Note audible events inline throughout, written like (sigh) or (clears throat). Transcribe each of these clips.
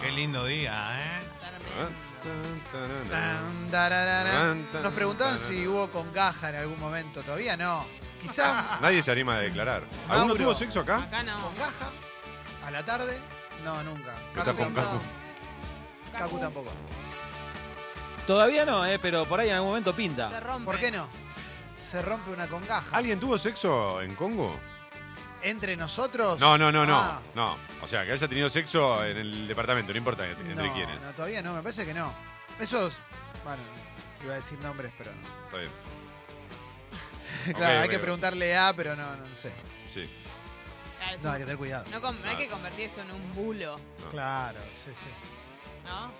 Qué lindo día, ¿eh? Nos preguntaban si hubo con gaja en algún momento. Todavía no. Quizá Nadie se anima a declarar. ¿Alguno Mauro. tuvo sexo acá? Acá no. con gaja. A la tarde. No, nunca. Está Cacu con tampoco. Cacu. Cacu tampoco. Todavía no, eh, pero por ahí en algún momento Se pinta. rompe. ¿Por qué no? Se rompe una con gaja. ¿Alguien tuvo sexo en Congo? ¿Entre nosotros? No, no, no, no. Ah. No. O sea, que haya tenido sexo en el departamento, no importa entre no, quiénes. No, todavía no, me parece que no. Esos. Bueno, iba a decir nombres, pero no. Está bien. (laughs) claro, hay que preguntarle a, pero no, no sé. Sí. Ah, No, hay que tener cuidado. no, no hay que convertir esto en un bulo, Claro, sí, sí. ¿no?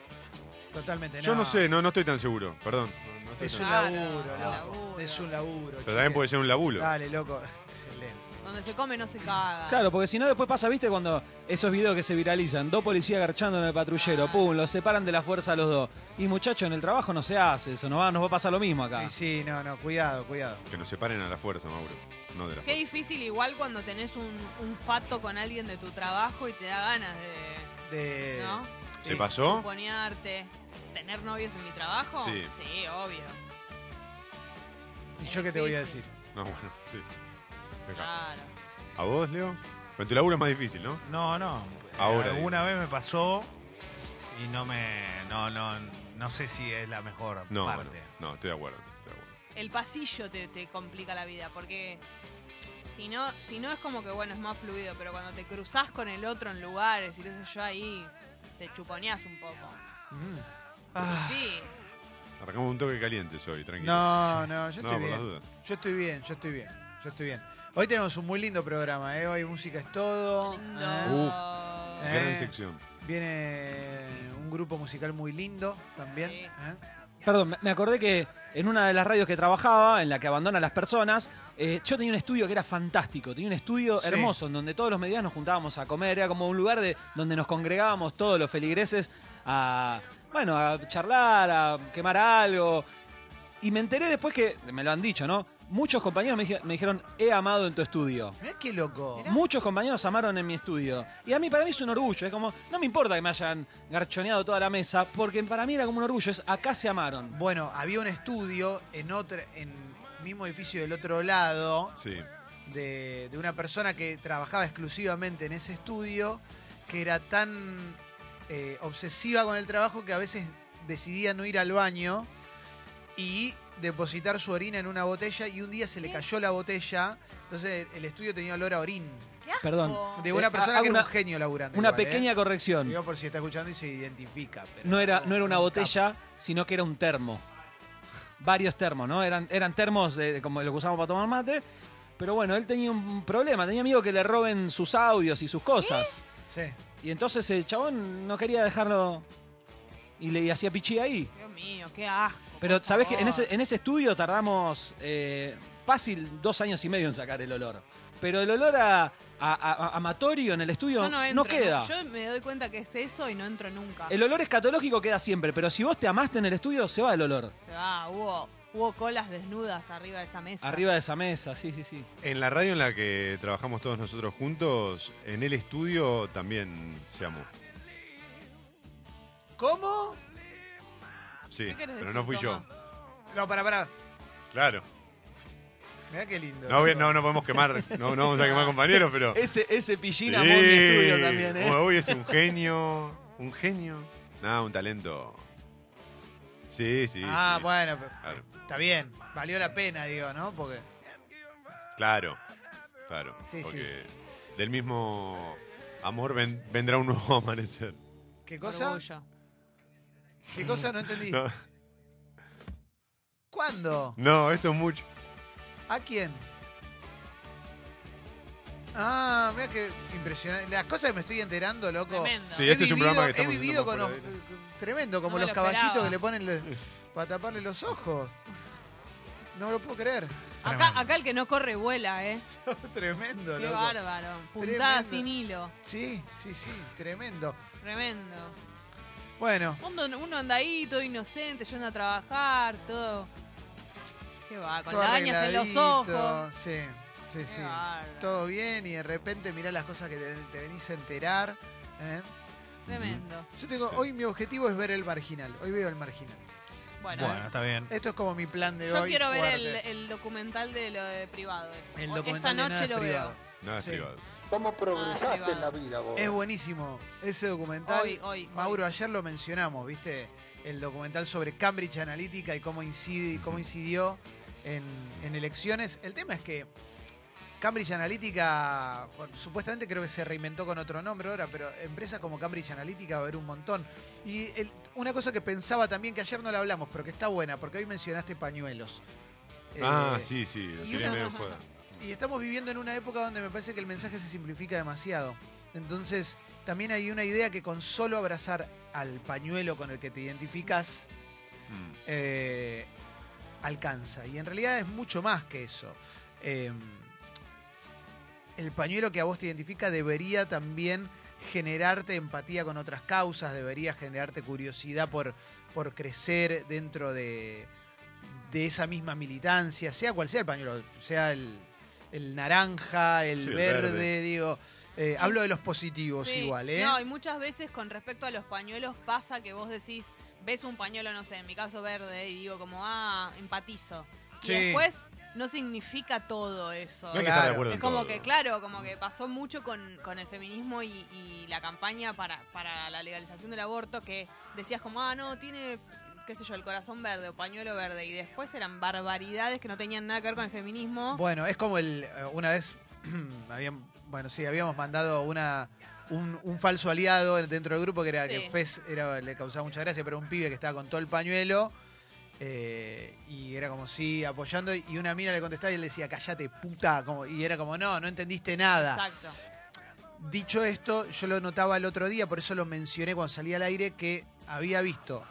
Totalmente Yo no sé, no, no estoy tan seguro. Perdón. No, no estoy Es tan- un laburo, es loco. laburo. Es un laburo. Pero chiques. también puede ser un labulo. Dale, loco. Excelente. Donde se come no se caga. Claro, porque si no después pasa, viste, cuando esos videos que se viralizan, dos policías garchando en el patrullero, pum, los separan de la fuerza a los dos. Y muchachos, en el trabajo no se hace eso, nos va, nos va a pasar lo mismo acá. Y sí, no, no, cuidado, cuidado. Que nos separen a la fuerza, Mauro. No de la Qué fuerza. difícil igual cuando tenés un, un fato con alguien de tu trabajo y te da ganas de, De... ¿no? ¿Se Sí. pasó? Ponearte. ¿Tener novios en mi trabajo? Sí. Sí, obvio. ¿Y yo qué te voy a decir? No, bueno, sí. Claro. ¿A vos, Leo? Con tu laburo es más difícil, ¿no? No, no. Ahora, Alguna vez me pasó y no me. No, no, no sé si es la mejor No, parte. bueno, no, estoy de acuerdo. estoy de acuerdo. El pasillo te, te complica la vida porque si no, si no es como que bueno, es más fluido, pero cuando te cruzás con el otro en lugares y qué sé yo ahí, te chuponeás un poco. Mm. Ah, Sí, Arrancamos un toque caliente hoy, tranquilo. No, no, yo No, estoy bien. dudas. Yo estoy bien, yo estoy bien, yo estoy bien. Hoy tenemos un muy lindo programa, ¿eh? Hoy música es todo. lindo. ¿eh? Uf. Eh. Gran sección. Viene un grupo musical muy lindo también. Sí. ¿eh? Perdón, me- me acordé que en una de las radios que trabajaba, en la que abandona a las personas, eh, yo tenía un estudio que era fantástico, tenía un estudio Sí. hermoso, en donde todos los medios nos juntábamos a comer, era como un lugar de donde nos congregábamos todos los feligreses a, bueno, a charlar, a quemar algo. Y me enteré después que, me lo han dicho, ¿no? Muchos compañeros me, dije- me dijeron, he amado en tu estudio. Mirá qué loco. Mirá. Muchos compañeros amaron en mi estudio. Y a mí, para mí es un orgullo. Es como, no me importa que me hayan garchoneado toda la mesa, porque para mí era como un orgullo. Es acá se amaron. Bueno, había un estudio en otro, en mismo edificio del otro lado, Sí. de, de una persona que trabajaba exclusivamente en ese estudio, que era tan eh, obsesiva con el trabajo que a veces decidía no ir al baño y depositar su orina en una botella y un día se le ¿Qué? cayó la botella, entonces el estudio tenía olor a orín. ¿Qué asco. Perdón. De Eh, una persona hago que era una- un genio laburando. Una igual, ¿eh? pequeña corrección. Digo por si está escuchando y se identifica. pero No era, no era una un botella, sino que era un termo. Varios termos, ¿no? Eran, eran termos de- como lo que usamos para tomar mate. Pero bueno, él tenía un problema. Tenía miedo que le roben sus audios y sus cosas. Sí. Y entonces el chabón no quería dejarlo. Y le hacía pichí ahí. Mío, qué asco. Pero por sabés que en ese, en ese estudio tardamos eh, fácil dos años y medio en sacar el olor. Pero el olor a, a- a- a amatorio en el estudio Yo no, entro, queda. Yo me doy cuenta que es eso y no entro nunca. El olor escatológico queda siempre, pero si vos te amaste en el estudio, se va el olor. Se va, hubo, hubo colas desnudas arriba de esa mesa. Arriba de esa mesa, sí, sí, sí. En la radio en la que trabajamos todos nosotros juntos, en el estudio también se amó. ¿Cómo? Sí, ¿Qué querés pero decir, no fui yo. No, para, para. Claro. Mirá qué lindo. No, bien, no, no podemos quemar, no, no vamos a quemar compañeros, pero... (laughs) Ese, ese pillín Sí. amó mi estudio también, ¿eh? Uy, es un genio, un genio. Nada, un talento. Sí, sí. ah, sí. bueno, Claro. está bien. Valió la pena, digo, ¿no? Porque. Claro, claro. Sí, sí. porque del mismo amor ven- vendrá un nuevo (laughs) amanecer. ¿Qué cosa? Orgullo. ¿Qué cosa? No entendí. (laughs) No, ¿Cuándo? no, esto es mucho. ¿A quién? Ah, mira que impresionante. Las cosas que me estoy enterando, loco. Tremendo. Sí, He este es un vivido- programa que He vivido con los. Tremendo, como No los lo caballitos esperaba. que le ponen le- para taparle los ojos. No me lo puedo creer. Acá, el que no corre vuela, ¿eh? (laughs) tremendo, Qué loco. bárbaro. Puntada Tremendo. sin hilo. Sí, sí, sí, tremendo. Tremendo. Bueno, Uno, uno anda ahí, todo inocente, yendo a trabajar, todo. Qué va, con todo lagañas en los ojos. Sí, Sí, Qué sí. Todo bien y de repente mirá las cosas que te, te venís a enterar. ¿eh? Tremendo. Yo tengo, Sí. hoy mi objetivo es ver el marginal. Hoy veo el marginal. Bueno, Bueno, está bien. Esto es como mi plan de yo hoy. quiero ver el, documental de lo de privado. El documental Esta de noche nada lo privado. veo. Nada es Sí. privado. ¿Cómo progresaste privado. en la vida vos? Es buenísimo ese documental. Hoy, hoy, Mauro, ayer lo mencionamos, ¿viste? El documental sobre Cambridge Analytica y cómo, incide, cómo incidió en, en elecciones. El tema es que Cambridge Analytica, bueno, supuestamente creo que se reinventó con otro nombre ahora, pero empresas como Cambridge Analytica va a haber un montón. Y el- una cosa que pensaba también, que ayer no la hablamos, pero que está buena, porque hoy mencionaste pañuelos. Ah, Eh, sí, sí, lo tiré una- medio en joda. Y estamos viviendo en una época donde me parece que el mensaje se simplifica demasiado. Entonces, también hay una idea que con solo abrazar al pañuelo con el que te identificas, Mm. eh, alcanza. Y en realidad es mucho más que eso. Eh, el pañuelo que a vos te identifica debería también generarte empatía con otras causas, debería generarte curiosidad por, por crecer dentro de, de esa misma militancia, sea cual sea el pañuelo, sea el, el naranja, el, Sí, el verde, verde. digo. eh, hablo de los positivos Sí. igual, ¿eh? No, y muchas veces con respecto a los pañuelos pasa que vos decís, ves un pañuelo, no sé, en mi caso verde, y digo como, ah, empatizo. Y después no significa todo eso. No hay que estar de acuerdo Es en como todo. que, claro, como que pasó mucho con, con el feminismo y, y la campaña para, para la legalización del aborto, que decías como, ah, no, tiene, qué sé yo, el corazón verde o pañuelo verde, y después eran barbaridades que no tenían nada que ver con el feminismo. Bueno, es como el. eh, Una vez. (clears throat) habían, bueno, sí, habíamos mandado una. Un, un falso aliado dentro del grupo que era Sí. que Fez era, le causaba mucha gracia, pero un pibe que estaba con todo el pañuelo. eh, y era como sí, apoyando. Y una mina le contestaba y él decía, callate, puta. Como, y era como, no, no entendiste nada. Exacto. Dicho esto, yo lo notaba el otro día, por eso lo mencioné cuando salí al aire, que había visto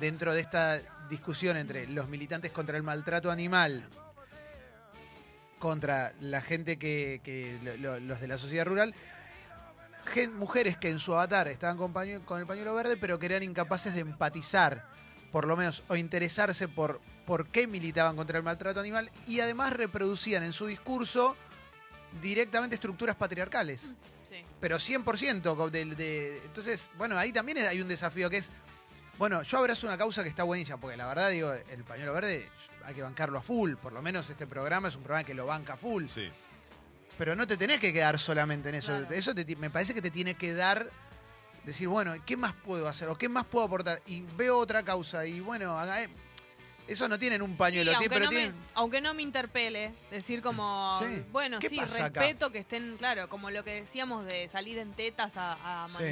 dentro de esta discusión entre los militantes contra el maltrato animal, contra la gente que, que lo- lo- los de la sociedad rural, gen- mujeres que en su avatar estaban con, el pañuelo verde, pero que eran incapaces de empatizar, por lo menos, o interesarse por por qué militaban contra el maltrato animal, y además reproducían en su discurso directamente estructuras patriarcales Sí. pero 100%. co- De, de- entonces, bueno, ahí también hay un desafío que es, bueno, yo abrazo una causa que está buenísima, porque la verdad, digo, el pañuelo verde hay que bancarlo a full, por lo menos este programa es un programa que lo banca a full, Sí. pero no te tenés que quedar solamente en eso, Claro. eso te me parece que te tiene que dar, decir, bueno, ¿qué más puedo hacer? ¿O qué más puedo aportar? Y veo otra causa, y bueno, haga- eh, eso no tienen un pañuelo, Sí, aunque, pero no me, aunque no me interpele, decir como, Sí. bueno, ¿Qué sí, acá? respeto que estén, claro, como lo que decíamos de salir en tetas a, a Sí.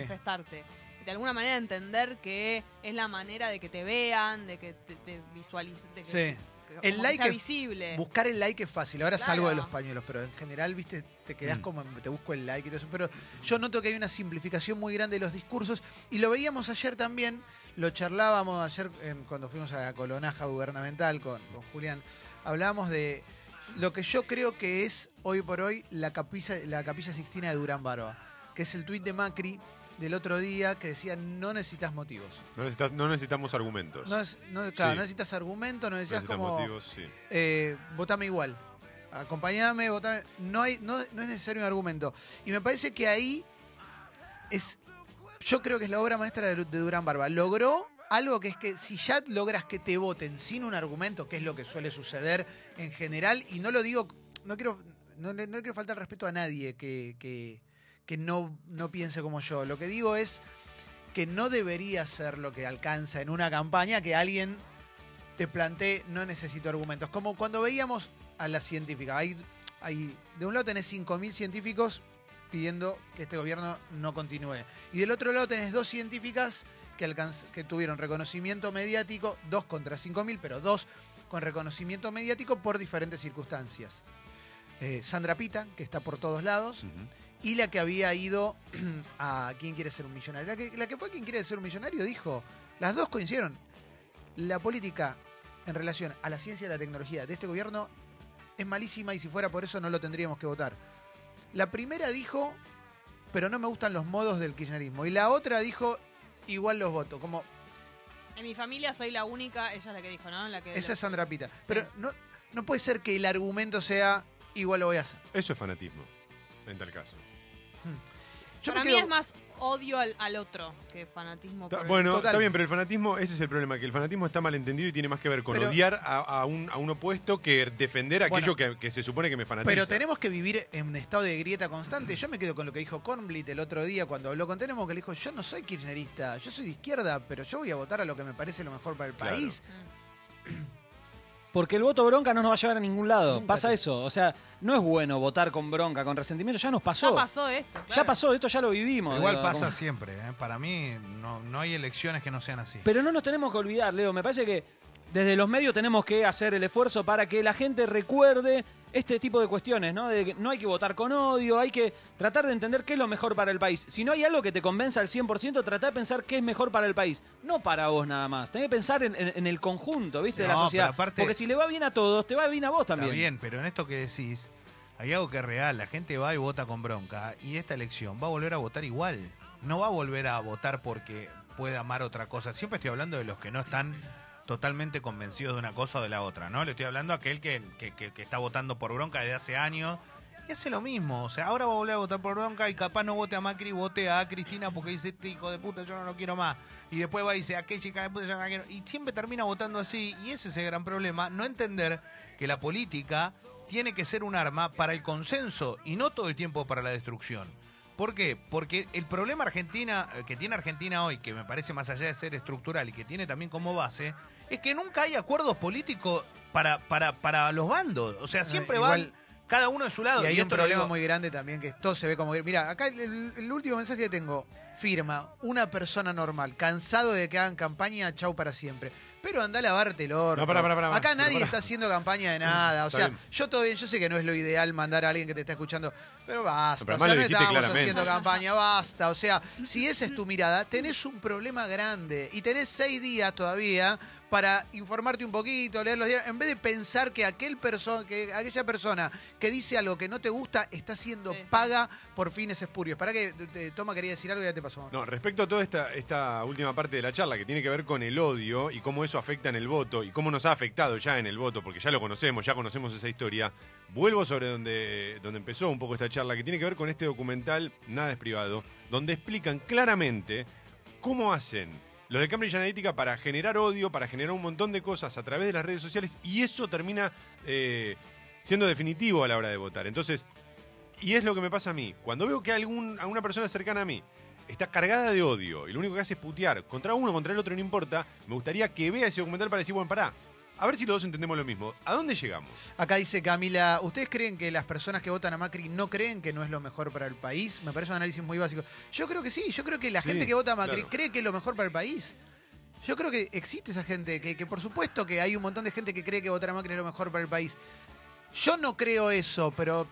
De alguna manera entender que es la manera de que te vean, de que te, te visualicen, de que, Sí. que- El like sea es- visible. Buscar el like es fácil. Ahora Claro. salgo de los pañuelos, pero en general, viste, te quedás Mm. como, te busco el like y todo eso. Pero yo noto que hay una simplificación muy grande de los discursos y lo veíamos ayer también, lo charlábamos ayer em, cuando fuimos a la colonaja gubernamental con, con Julián. Hablábamos de lo que yo creo que es hoy por hoy la capilla, la capilla Sixtina de Durán Barba, que es el tuit de Macri del otro día que decía no necesitas motivos. No, necesitas- no necesitamos argumentos. No, es- no- claro, Sí. no necesitas argumentos, no necesitas necesitas como motivos, sí. eh, votame igual. Acompañame, votame. No, hay, no, no es necesario un argumento. Y me parece que ahí es. Yo creo que es la obra maestra de, de Durán Barba. Logró algo que es que si ya logras que te voten sin un argumento, que es lo que suele suceder en general, y no lo digo, no quiero, no, no quiero faltar respeto a nadie que, que, que no, no piense como yo. Lo que digo es que no debería ser lo que alcanza en una campaña que alguien te plantee no necesito argumentos. Como cuando veíamos a la científica. Hay, de un lado tenés 5.000 científicos pidiendo que este gobierno no continúe. Y del otro lado tenés dos científicas que, alcanz- que tuvieron reconocimiento mediático, dos contra 5.000, pero dos con reconocimiento mediático por diferentes circunstancias. Eh, Sandra Pita, que está por todos lados, y la que había ido (clears throat) a ¿Quién quiere ser un millonario? La que, la que fue ¿Quién quiere ser un millonario? Dijo, las dos coincidieron. La política en relación a la ciencia y la tecnología de este gobierno es malísima y si fuera por eso no lo tendríamos que votar. La primera dijo, pero no me gustan los modos del kirchnerismo. Y la otra dijo, igual los voto. Como, En mi familia soy la única, ella es la que dijo, ¿no? La que esa es Sandra Pita. Sí. Pero no, no puede ser que el argumento sea, igual lo voy a hacer. Eso es fanatismo, en tal caso. Yo Para me mí quedo- es más odio al, al otro que fanatismo. Está- por el- bueno, Total. está bien, pero el fanatismo, ese es el problema, que el fanatismo está malentendido y tiene más que ver con Pero- odiar a, a un, a un opuesto que defender aquello Bueno. que, que se supone que me fanatiza. Pero tenemos que vivir en un estado de grieta constante. Yo me quedo con lo que dijo Kornblit el otro día cuando habló con Tenemos, que le dijo, yo no soy kirchnerista, yo soy de izquierda, pero yo voy a votar a lo que me parece lo mejor para el Claro. país. Porque el voto bronca no nos va a llevar a ningún lado. Nunca Pasa te- eso. O sea, no es bueno votar con bronca, con resentimiento. Ya nos pasó. Ya pasó esto. Ya pasó, esto ya lo vivimos. Igual digo, pasa como- siempre. ¿eh? Para mí no, no hay elecciones que no sean así. Pero no nos tenemos que olvidar, Leo. Me parece que desde los medios tenemos que hacer el esfuerzo para que la gente recuerde este tipo de cuestiones, ¿no? De que no hay que votar con odio, hay que tratar de entender qué es lo mejor para el país. Si no hay algo que te convenza al 100%, trata de pensar qué es mejor para el país. No para vos nada más. Tenés que pensar en, en- en el conjunto, ¿viste? de la No, sociedad. aparte- Porque si le va bien a todos, te va bien a vos también. Está bien, pero en esto que decís, hay algo que es real. La gente va y vota con bronca y esta elección va a volver a votar igual. No va a volver a votar porque puede amar otra cosa. Siempre estoy hablando de los que no están totalmente convencidos de una cosa o de la otra, ¿no? Le estoy hablando a aquel que, que- que- que está votando por bronca desde hace años y hace lo mismo. O sea, ahora va a volver a votar por bronca y capaz no vote a Macri, vote a Cristina porque dice, este hijo de puta, yo no lo quiero más. Y después va y dice, aquel chica de puta, yo no la quiero. Y siempre termina votando así. Y ese es el gran problema, no entender que la política tiene que ser un arma para el consenso y no todo el tiempo para la destrucción. ¿Por qué? Porque el problema Argentina eh, que tiene Argentina hoy, que me parece más allá de ser estructural y que tiene también como base, es que nunca hay acuerdos políticos para, para, para los bandos. O sea, siempre van igual- cada uno de su lado. Y hay un esto lo problema digo- muy grande también, que todo se ve como... Mira, acá el- el último mensaje que tengo. Firma, una persona normal, cansado de que hagan campaña, chau para siempre. Pero anda a lavarte el orto. No, pará, pará, pará, Acá nadie está haciendo campaña de nada. O sea, yo todo bien, yo sé que no es lo ideal mandar a alguien que te está escuchando, pero basta. Pero o sea, no estamos claramente. haciendo campaña, basta. O sea, si esa es tu mirada, tenés un problema grande. Y tenés seis días todavía para informarte un poquito, leer los días, en vez de pensar que aquel perso que aquella persona que dice algo que no te gusta está siendo Sí, sí. paga por fines espurios. Para que te- te- Toma quería decir algo y ya te pasó. No, respecto a toda esta, esta última parte de la charla que tiene que ver con el odio y cómo eso afecta en el voto y cómo nos ha afectado ya en el voto, porque ya lo conocemos, ya conocemos esa historia, vuelvo sobre donde, donde empezó un poco esta charla, que tiene que ver con este documental Nada es privado, donde explican claramente cómo hacen los de Cambridge Analytica para generar odio, para generar un montón de cosas a través de las redes sociales y eso termina eh, siendo definitivo a la hora de votar. Entonces, y es lo que me pasa a mí. Cuando veo que algún, alguna persona cercana a mí está cargada de odio y lo único que hace es putear contra uno, contra el otro, no importa, me gustaría que vea ese documental para decir, bueno, pará, a ver si los dos entendemos lo mismo. ¿A dónde llegamos? Acá dice Camila, ¿ustedes creen que las personas que votan a Macri no creen que no es lo mejor para el país? Me parece un análisis muy básico. Yo creo que sí, yo creo que la Sí, gente que vota a Macri claro. cree que es lo mejor para el país. Yo creo que existe esa gente, que, que por supuesto que hay un montón de gente que cree que votar a Macri es lo mejor para el país. Yo no creo eso, pero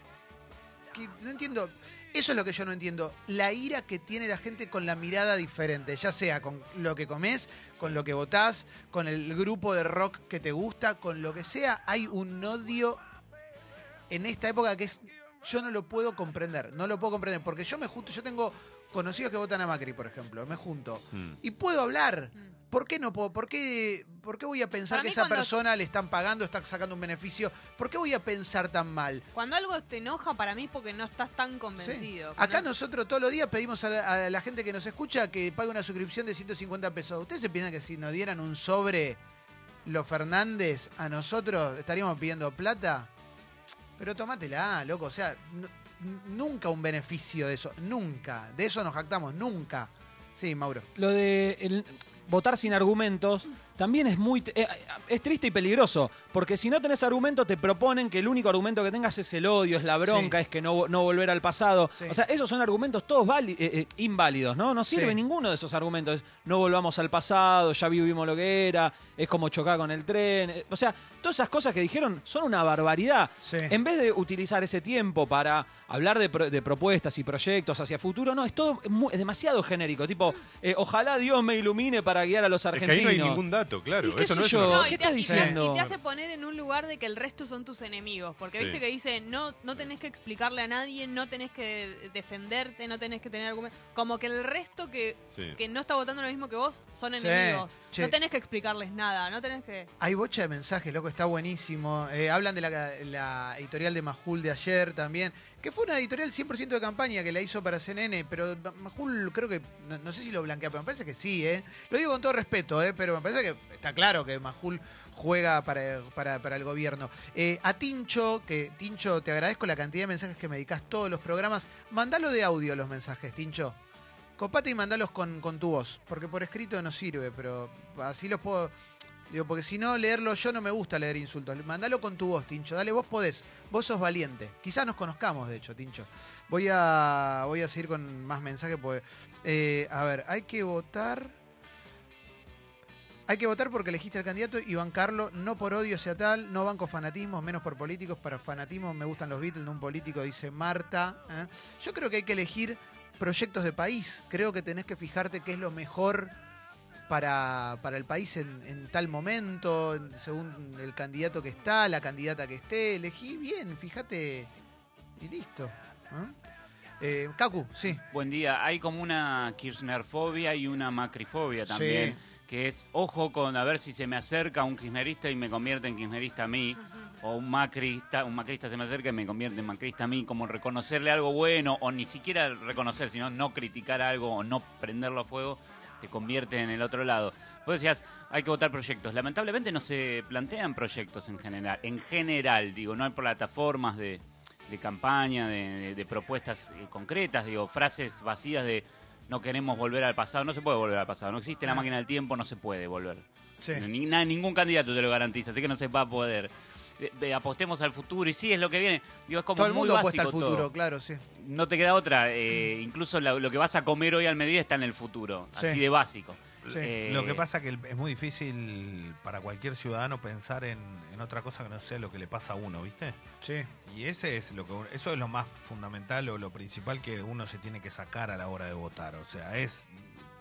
que no entiendo. Eso es lo que yo no entiendo. La ira que tiene la gente con la mirada diferente, ya sea con lo que comes, con lo que votás, con el grupo de rock que te gusta, con lo que sea, hay un odio en esta época que es. Yo no lo puedo comprender, no lo puedo comprender, porque yo me junto, yo tengo conocidos que votan a Macri, por ejemplo, me junto. Hmm. Y puedo hablar. Mm. ¿Por qué no puedo? ¿Por qué, por qué voy a pensar Para que esa cuando- persona le están pagando, está sacando un beneficio? ¿Por qué voy a pensar tan mal? Cuando algo te enoja, para mí es porque no estás tan Sí. convencido. Acá No- nosotros todos los días pedimos a la, a la gente que nos escucha que pague una suscripción de 150 pesos. ¿Ustedes se piensan que si nos dieran un sobre los Fernández a nosotros estaríamos pidiendo plata? Pero tomátela, loco. O sea, nunca un beneficio de eso. Nunca. De eso nos jactamos. Nunca. Sí, Mauro. Lo de el- votar sin argumentos también es muy eh, es triste y peligroso, porque si no tenés argumentos te proponen que el único argumento que tengas es el odio, es la bronca, Sí. es que no, no volver al pasado. Sí. O sea, esos son argumentos todos eh, eh, inválidos, ¿no? No sirve Sí. ninguno de esos argumentos. No volvamos al pasado, ya vivimos lo que era, es como chocar con el tren. O sea, todas esas cosas que dijeron son una barbaridad. Sí. En vez de utilizar ese tiempo para hablar de, pro- de propuestas y proyectos hacia futuro, no, es todo muy- es demasiado genérico. Tipo, eh, ojalá Dios me ilumine para guiar a los Es que argentinos. ahí no hay ningún dato. Candidato, claro. ¿Y qué Eso sé no es yo? una- No, ¿Qué y te, estás y te- diciendo? y te hace poner en un lugar de que el resto son tus enemigos. Porque Sí. viste que dice, no, no tenés que explicarle a nadie, no tenés que defenderte, no tenés que tener argumentos. Como que el resto que, Sí. que no está votando lo mismo que vos son Sí. enemigos. Che. No tenés que explicarles nada, no tenés que... Hay bocha de mensajes, loco, está buenísimo. Eh, hablan de la, la editorial de Majul de ayer también, que fue una editorial 100% de campaña que la hizo para CNN, pero Majul creo que, no, sé si lo blanquea, pero me parece que sí, ¿eh? Lo digo con todo respeto, ¿eh? Pero me parece que está claro que Majul juega para, para- para el gobierno. Eh, a Tincho, que Tincho, te agradezco la cantidad de mensajes que me dedicas todos los programas. Mandalo de audio los mensajes, Tincho. Copate y mandalos con, con tu voz, porque por escrito no sirve, pero así los puedo... Digo, porque si no, leerlo yo no me gusta leer insultos. Mandalo con tu voz, Tincho. Dale, vos podés. Vos sos valiente. Quizás nos conozcamos, de hecho, Tincho. Voy a, voy a seguir con más mensajes. Porque, eh, a ver, hay que votar. Hay que votar porque elegiste al candidato y bancarlo, no por odio sea tal, no banco fanatismos, menos por políticos. Para fanatismo me gustan los Beatles, no un político, dice Marta. ¿eh? Yo creo que hay que elegir proyectos de país. Creo que tenés que fijarte qué es lo mejor para, para el país en, en tal momento, en- según el candidato que está, la candidata que esté. Elegí bien, fíjate y listo. ¿ah? Eh, Kaku, sí. Buen día. Hay como una Kirchnerfobia y una Macrifobia también. Sí. Que es, ojo con a ver si se me acerca un kirchnerista y me convierte en kirchnerista a mí. O un macrista, un macrista se me acerca y me convierte en macrista a mí. Como reconocerle algo bueno, o ni siquiera reconocer, sino no criticar algo o no prenderlo a fuego, te convierte en el otro lado. Vos decías, hay que votar proyectos. Lamentablemente no se plantean proyectos en general. En general, digo, no hay plataformas de, de campaña, de, de- de propuestas eh, concretas, digo, frases vacías de no queremos volver al pasado. No se puede volver al pasado. No existe la Ah. máquina del tiempo, no se puede volver. Sí. Ni- na- ningún candidato te lo garantiza, así que no se va a poder. Apostemos al futuro y sí, es lo que viene. Digo, es como Todo el muy mundo apuesta al futuro, todo. claro, sí. No te queda otra. eh, incluso la- lo que vas a comer hoy al mediodía está en el futuro. Sí. Así de básico. Sí. Eh, Lo que pasa que es muy difícil para cualquier ciudadano pensar en, en otra cosa que no sea lo que le pasa a uno, ¿viste? Sí. Y ese es lo que eso es lo más fundamental o lo principal que uno se tiene que sacar a la hora de votar. O sea, es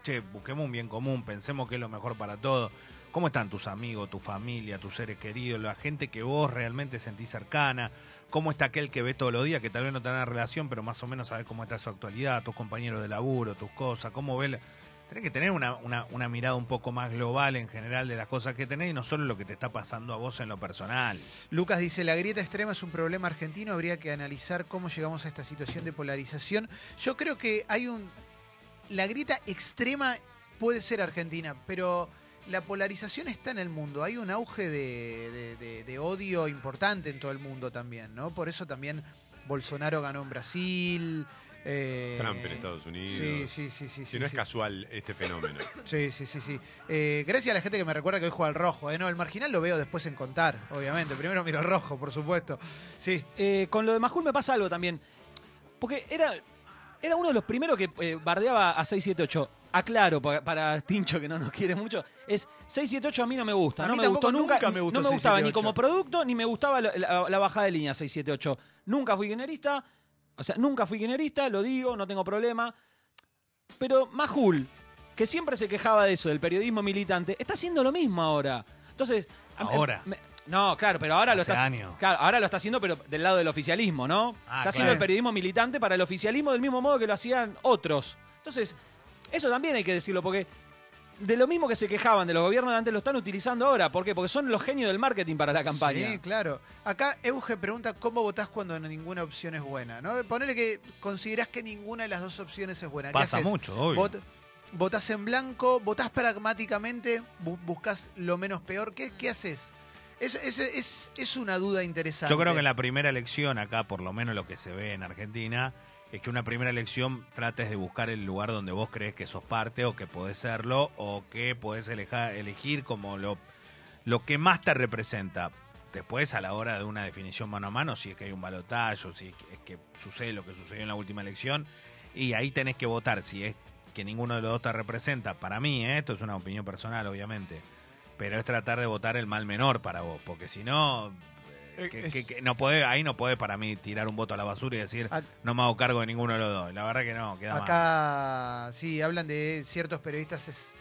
che, busquemos un bien común, pensemos que es lo mejor para todos. ¿Cómo están tus amigos, tu familia, tus seres queridos, la gente que vos realmente sentís cercana? ¿Cómo está aquel que ve todos los días, que tal vez no una relación, pero más o menos sabes cómo está su actualidad, tus compañeros de laburo, tus cosas? ¿Cómo ve? la- Tenés que tener una, una, una mirada un poco más global en general de las cosas que tenés y no solo lo que te está pasando a vos en lo personal. Lucas dice, la grieta extrema es un problema argentino, habría que analizar cómo llegamos a esta situación de polarización. Yo creo que hay un... La grieta extrema puede ser argentina, pero la polarización está en el mundo. Hay un auge de, de- de- de odio importante en todo el mundo también, ¿no? Por eso también Bolsonaro ganó en Brasil. eh, Trump en Estados Unidos. Sí, sí, sí, sí. Si sí, no es sí. casual este fenómeno. (coughs) Sí, sí, sí, sí. Eh, gracias a la gente que me recuerda que hoy juega al rojo. ¿eh? No, el marginal lo veo después en contar, obviamente. Primero miro el rojo, por supuesto. Sí. Eh, con lo de Majul me pasa algo también. Porque era, era uno de los primeros que eh, bardeaba a 678. Aclaro, para, para Tincho que no nos quiere mucho, es 678 a mí no me gusta. A no mí me gustó nunca. nunca me gustó no me gustaba ni 678. como producto, ni me gustaba la, la- la bajada de línea 678. Nunca fui guinerista. O sea, nunca fui guinerista, lo digo, no tengo problema. Pero Majul, que siempre se quejaba de eso, del periodismo militante, está haciendo lo mismo ahora. Entonces. Ahora. me- no, claro, pero ahora lo está años. Claro, ahora lo está haciendo, pero del lado del oficialismo, ¿no? Ah, está haciendo el periodismo militante para el oficialismo del mismo modo que lo hacían otros. Entonces, eso también hay que decirlo, porque de lo mismo que se quejaban de los gobiernos de antes lo están utilizando ahora. ¿Por qué? Porque son los genios del marketing para la campaña. Sí, claro. Acá Euge pregunta cómo votás cuando ninguna opción es buena. ¿no? Ponele que considerás que ninguna de las dos opciones es buena. ¿Qué Pasa haces? mucho, obvio. Vot- ¿Votás en blanco? ¿Votás pragmáticamente? Bu- ¿Buscas lo menos peor? ¿Qué, qué haces? Es, es, es, es una duda interesante. Yo creo que en la primera elección, acá por lo menos lo que se ve en Argentina, es que una primera elección trates de buscar el lugar donde vos crees que sos parte o que podés serlo o que podés elegir como lo, lo que más te representa. Después, a la hora de una definición mano a mano, si es que hay un balotaje, si es que, sucede lo que sucedió en la última elección, y ahí tenés que votar si es que ninguno de los dos te representa. Para mí, ¿eh? esto es una opinión personal, obviamente. Pero es tratar de votar el mal menor para vos, porque si no, que- es- que- que no puede, ahí no puede para mí tirar un voto a la basura y decir no me hago cargo de ninguno de los dos. La verdad que no, queda mal. Acá sí hablan de ciertos periodistas es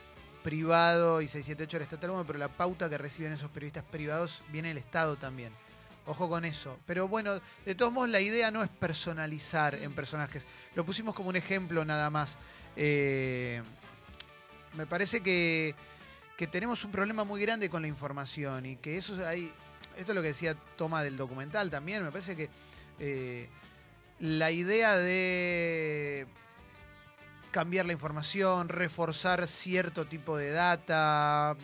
privado y 678 era estatal, pero la pauta que reciben esos periodistas privados viene del Estado también. Ojo con eso. Pero bueno, de todos modos la idea no es personalizar en personajes. Lo pusimos como un ejemplo nada más. Eh, me parece que, que tenemos un problema muy grande con la información y que eso hay... Esto es lo que decía Toma del documental también. Me parece que eh, la idea de cambiar la información, reforzar cierto tipo de data,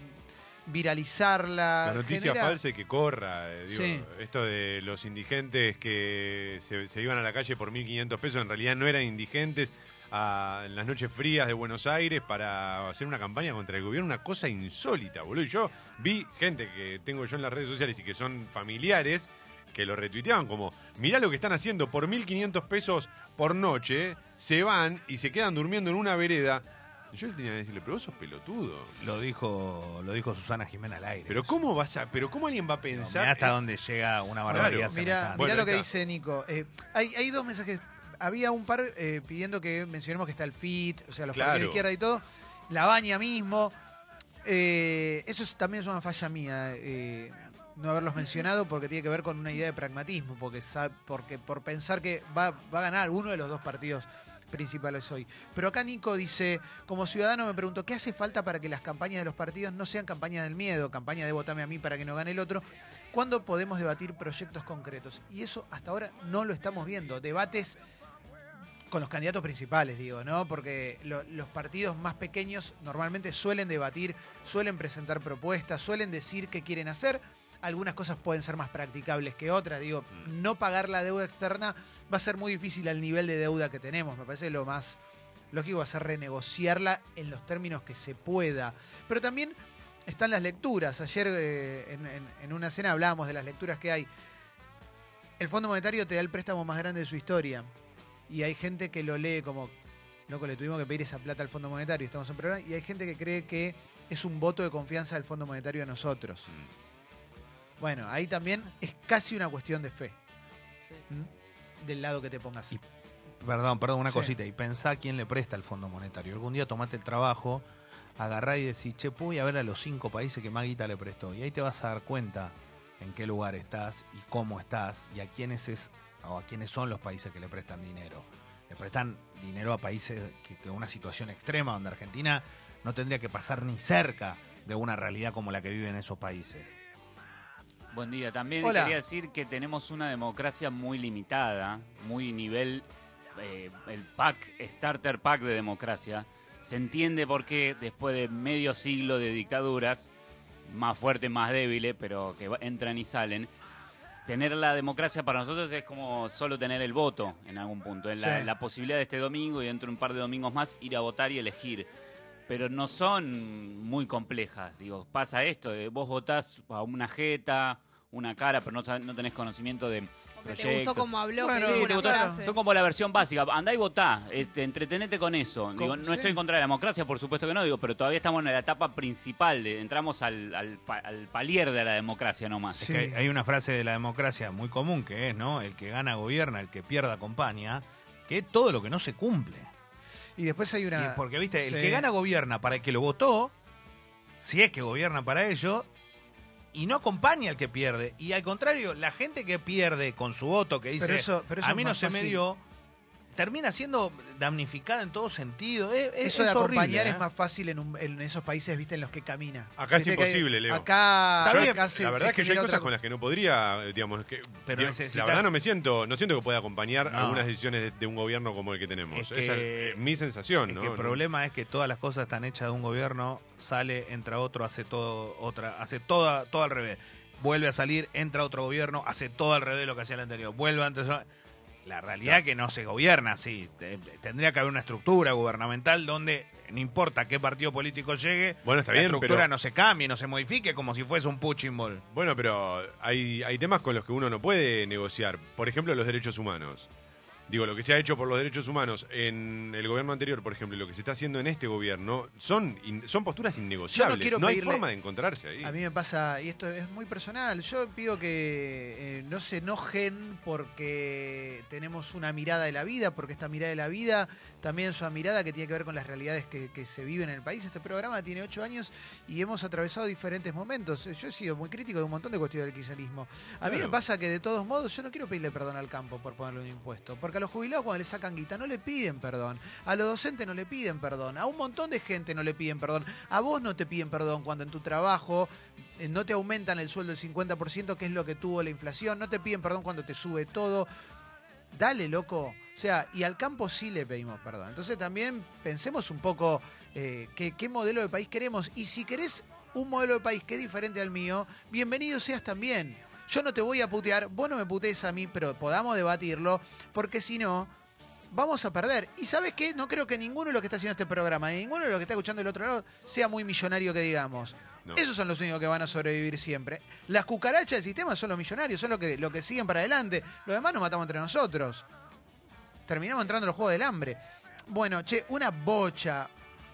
viralizarla. La noticia genera- falsa y que corra. eh, digo, Sí. Esto de los indigentes que se, se iban a la calle por 1.500 pesos, en realidad no eran indigentes a- en las noches frías de Buenos Aires para hacer una campaña contra el gobierno, una cosa insólita, boludo. Y yo vi gente que tengo yo en las redes sociales y que son familiares que lo retuiteaban como, mirá lo que están haciendo por 1.500 pesos por noche, se van y se quedan durmiendo en una vereda. Y Yo le tenía que decirle, pero vos sos pelotudo. Lo dijo, lo dijo Susana Jimena al aire. Pero cómo vas a, pero cómo alguien va a pensar mirá hasta es- dónde llega una Claro, barbaridad Mira, semejante. Bueno, lo que está. dice Nico. Eh, hay, hay dos mensajes. Había un par eh, pidiendo que mencionemos que está el FIT, o sea, los Claro. partidos de izquierda y todo. La baña mismo. Eh, eso es- también es una falla mía. eh, no haberlos mencionado porque tiene que ver con una idea de pragmatismo, porque, porque por pensar que va, va a ganar alguno de los dos partidos principales hoy. Pero acá Nico dice, como ciudadano me pregunto, ¿qué hace falta para que las campañas de los partidos no sean campañas del miedo, campaña de votame a mí para que no gane el otro? ¿Cuándo podemos debatir proyectos concretos? Y eso hasta ahora no lo estamos viendo. Debates con los candidatos principales, digo, ¿no? Porque lo- los partidos más pequeños normalmente suelen debatir, suelen presentar propuestas, suelen decir qué quieren hacer. Algunas cosas pueden ser más practicables que otras. Digo, no pagar la deuda externa va a ser muy difícil al nivel de deuda que tenemos. Me parece lo más lógico va a ser renegociarla en los términos que se pueda. Pero también están las lecturas. Ayer eh, en, en- en una cena hablábamos de las lecturas que hay. El Fondo Monetario te da el préstamo más grande de su historia. Y hay gente que lo lee como, loco, le tuvimos que pedir esa plata al Fondo Monetario, estamos en programa. Y hay gente que cree que es un voto de confianza del Fondo Monetario a nosotros. Bueno, ahí también es casi una cuestión de fe. ¿m? Del lado que te pongas. Y- Perdón, perdón, una Sí. cosita. Y pensá quién le presta el Fondo Monetario. Algún día tomate el trabajo, agarrá y decís, che, voy a ver a los cinco países que más guita le prestó. Y ahí te vas a dar cuenta en qué lugar estás y cómo estás y a quiénes es o a quiénes son los países que le prestan dinero. Le prestan dinero a países que, que una situación extrema donde Argentina no tendría que pasar ni cerca de una realidad como la que viven esos países. Buen día. También Hola. quería decir que tenemos una democracia muy limitada, muy nivel, eh, el pack, starter pack de democracia. Se entiende por qué después de medio siglo de dictaduras, más fuertes, más débiles, pero que entran y salen, tener la democracia para nosotros es como solo tener el voto en algún punto. En la, Sí. la posibilidad de este domingo y dentro de un par de domingos más ir a votar y elegir. Pero no son muy complejas. Digo, pasa esto, de vos votás a una jeta, una cara, pero no, no tenés conocimiento de Te proyectos. gustó como habló, Bueno, que sí, te gustó-. Son como la versión básica. Andá y votá. Este, entretenete con eso. Digo, no estoy en contra de la democracia, por supuesto que no, digo, pero todavía estamos en la etapa principal. De, entramos al, al, pa- al palier de la democracia nomás. Sí. Es que hay- hay una frase de la democracia muy común que es, ¿no? El que gana gobierna, el que pierda acompaña, que es todo lo que no se cumple. Y después hay Y una. es porque, viste, el que gana gobierna para el que lo votó, si es que gobierna para ello, y no acompaña al que pierde. Y al contrario, la gente que pierde con su voto, que dice, Pero eso- pero eso a mí no se me dio, termina siendo damnificada en todo sentido. Es, es- Eso de es acompañar horrible, ¿eh? es más fácil en, un- en esos países, viste, en los que camina. Acá es hay- imposible, Leo. Acá, Está bien, acá se- la verdad es que yo hay cosas otra con las que no podría, eh, digamos, que Pero digo, necesitas- la verdad no me siento, no siento que pueda acompañar No. algunas decisiones de, de un gobierno como el que tenemos. Es Esa es mi sensación, Es ¿no? que el No- problema es que todas las cosas están hechas de un gobierno, sale, entra otro, hace todo otra, hace toda, todo al revés. Vuelve a salir, entra otro gobierno, hace todo al revés de lo que hacía el anterior. Vuelve antes. La realidad es que no se gobierna así. Te- Tendría que haber una estructura gubernamental donde no importa qué partido político llegue, Bueno, está la bien, estructura pero- no se cambie, no se modifique como si fuese un punching ball. Bueno, pero hay, hay temas con los que uno no puede negociar. Por ejemplo, los derechos humanos. Digo, lo que se ha hecho por los derechos humanos en el gobierno anterior, por ejemplo, y lo que se está haciendo en este gobierno, son, in- son posturas innegociables. no hay pedirle- forma de encontrarse ahí. A mí me pasa, y esto es muy personal, yo pido que eh, no se enojen porque tenemos una mirada de la vida, porque esta mirada de la vida también es una mirada que tiene que ver con las realidades que, que se viven en el país. Este programa tiene ocho años y hemos atravesado diferentes momentos. Yo he sido muy crítico de un montón de cuestiones del kirchnerismo. A mí me Claro. pasa que de todos modos yo no quiero pedirle perdón al campo por ponerle un impuesto, porque a los jubilados cuando le sacan guita no le piden perdón, a los docentes no le piden perdón, a un montón de gente no le piden perdón, a vos no te piden perdón cuando en tu trabajo eh, no te aumentan el sueldo el 50%, que es lo que tuvo la inflación, no te piden perdón cuando te sube todo. Dale, loco. O sea, y al campo sí le pedimos perdón. Entonces también pensemos un poco eh, qué modelo de país queremos. Y si querés un modelo de país que es diferente al mío, bienvenido seas también. Yo no te voy a putear, vos no me putees a mí, pero podamos debatirlo, porque si no, vamos a perder. Y sabes qué, no creo que ninguno de los que está haciendo este programa, ni ninguno de los que está escuchando del otro lado, sea muy millonario que digamos. No. Esos son los únicos que van a sobrevivir siempre. Las cucarachas del sistema son los millonarios, son los que, lo que siguen para adelante. Los demás nos matamos entre nosotros. Terminamos entrando en los juegos del hambre. Bueno, che, una bocha,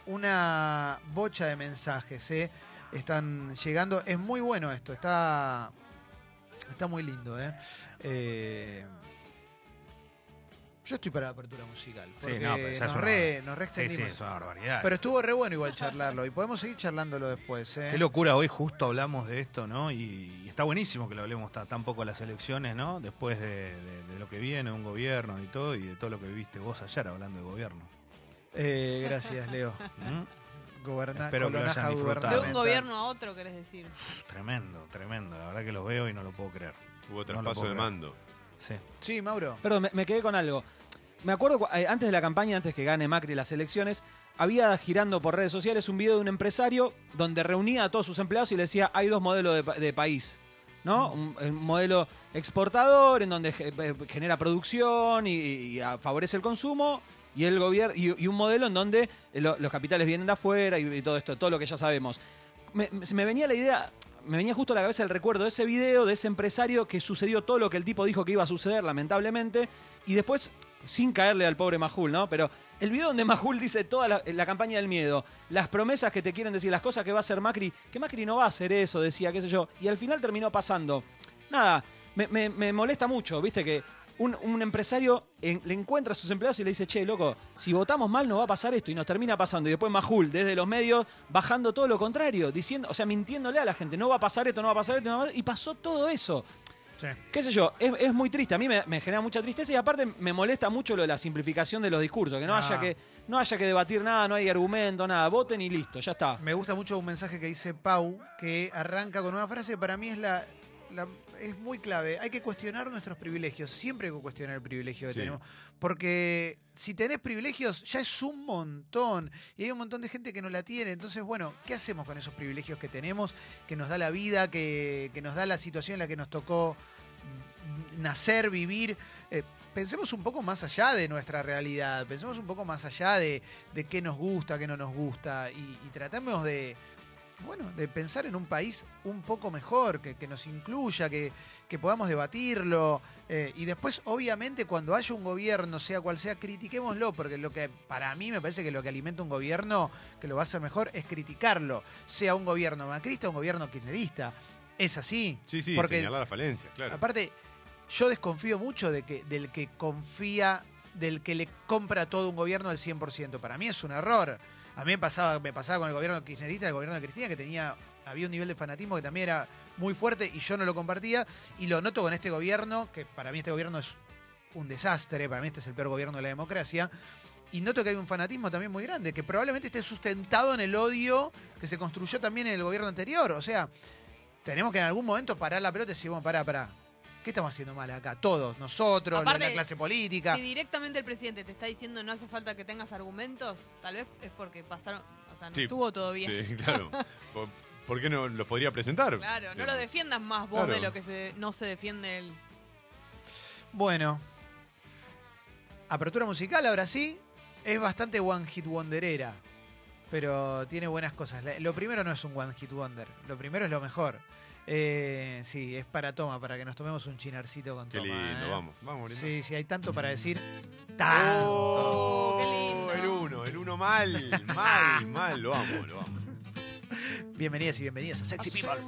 una bocha de mensajes, ¿eh? Están llegando. Es muy bueno esto, está, está muy lindo, ¿eh? Eh, yo estoy para la apertura musical. Sí, Porque no, pero nos, re, nos re Sí, sí, es una barbaridad. Pero estuvo re bueno igual charlarlo y podemos seguir charlándolo después. ¿eh? Qué locura, hoy justo hablamos de esto, ¿no? Y, y está buenísimo que lo hablemos ta- tan poco las elecciones, ¿no? Después de, de- de lo que viene, un gobierno y todo, y de todo lo que viviste vos ayer hablando de gobierno. Eh, gracias, Leo. ¿Mm? Goberna Espero que lo hayan disfrutado. De un gobierno a otro, querés decir. Tremendo, tremendo. La verdad que los veo y no lo puedo creer. Hubo traspaso de mando. Sí. Sí, Mauro. Perdón, me, me quedé con algo. Me acuerdo cu- eh, antes de la campaña, antes que gane Macri las elecciones, había girando por redes sociales un video de un empresario donde reunía a todos sus empleados y le decía, hay dos modelos de, pa- de país. ¿no? Un, un modelo exportador en donde eh, genera producción y, y, ah, favorece el consumo y el gobierno y, un modelo en donde eh, lo- los capitales vienen de afuera y, todo esto, todo lo que ya sabemos. Me, venía la idea, me venía justo a la cabeza el recuerdo de ese video, de ese empresario que sucedió todo lo que el tipo dijo que iba a suceder, lamentablemente, y después, sin caerle al pobre Majul, ¿no? Pero el video donde Majul dice toda la, campaña del miedo, las promesas que te quieren decir, las cosas que va a hacer Macri, que Macri no va a hacer eso, decía, qué sé yo, y al final terminó pasando. Nada, me molesta mucho, viste, que un, un empresario en- le encuentra a sus empleados y le dice, che, loco, si votamos mal no va a pasar esto, y nos termina pasando. Y después Majul, desde los medios, bajando todo lo contrario, diciendo, o sea, mintiéndole a la gente, no va a pasar esto, no va a pasar esto, no va a pasar-". y pasó todo eso Sí. qué sé yo, es, es muy triste. A mí me, me genera mucha tristeza y aparte me molesta mucho lo de la simplificación de los discursos, que no, Ah. haya que no haya que debatir nada, no hay argumento, nada. Voten y listo, ya está. Me gusta mucho un mensaje que dice Pau, que arranca con una frase que para mí es la, la- es muy clave. Hay que cuestionar nuestros privilegios. Siempre hay que cuestionar el privilegio que Sí. tenemos. Porque si tenés privilegios, ya es un montón. Y hay un montón de gente que no la tiene. Entonces, bueno, ¿qué hacemos con esos privilegios que tenemos? Que nos da la vida, que, que nos da la situación en la que nos tocó nacer, vivir. Eh, pensemos un poco más allá de nuestra realidad. Pensemos un poco más allá de, de qué nos gusta, qué no nos gusta. Y, y tratemos de, bueno, de pensar en un país un poco mejor, que, que nos incluya, que, que podamos debatirlo. eh, y después, obviamente, cuando haya un gobierno, sea cual sea, critiquémoslo, porque lo que para mí me parece que lo que alimenta un gobierno, que lo va a hacer mejor, es criticarlo. Sea un gobierno macrista o un gobierno kirchnerista. Es así. Sí, sí, Porque- señalar la falencia, claro. Aparte, yo desconfío mucho de que, del que confía, del que le compra todo un gobierno al 100%. Para mí es un error. A mí me pasaba, me pasaba con el gobierno kirchnerista, el gobierno de Cristina, que tenía, había un nivel de fanatismo que también era muy fuerte y yo no lo compartía. Y lo noto con este gobierno, que para mí este gobierno es un desastre, para mí este es el peor gobierno de la democracia. Y noto que hay un fanatismo también muy grande, que probablemente esté sustentado en el odio que se construyó también en el gobierno anterior. O sea, tenemos que en algún momento parar la pelota y decir, bueno, pará, pará. ¿Qué estamos haciendo mal acá? Todos, nosotros, Aparte, la clase política. Si directamente el presidente te está diciendo no hace falta que tengas argumentos, tal vez es porque pasaron, o sea, no Sí. estuvo todo bien. Sí, claro. (laughs) ¿Por, qué no los podría presentar? Claro, no lo defiendas más vos Claro. de lo que se, no se defiende él. Bueno, apertura musical ahora sí. Es bastante one hit wonderera, pero tiene buenas cosas. Lo primero no es un one hit wonder, lo primero es lo mejor. Eh, sí, es para toma, para que nos tomemos un chinarcito con Qué toma. lindo, ¿eh? vamos. Vamos, lindo. Sí, sí, hay tanto para decir. ¡Tanto! Oh, Qué lindo. El uno, el uno mal, mal, mal, lo amo, lo amo. Bienvenidas y bienvenidos a Sexy People.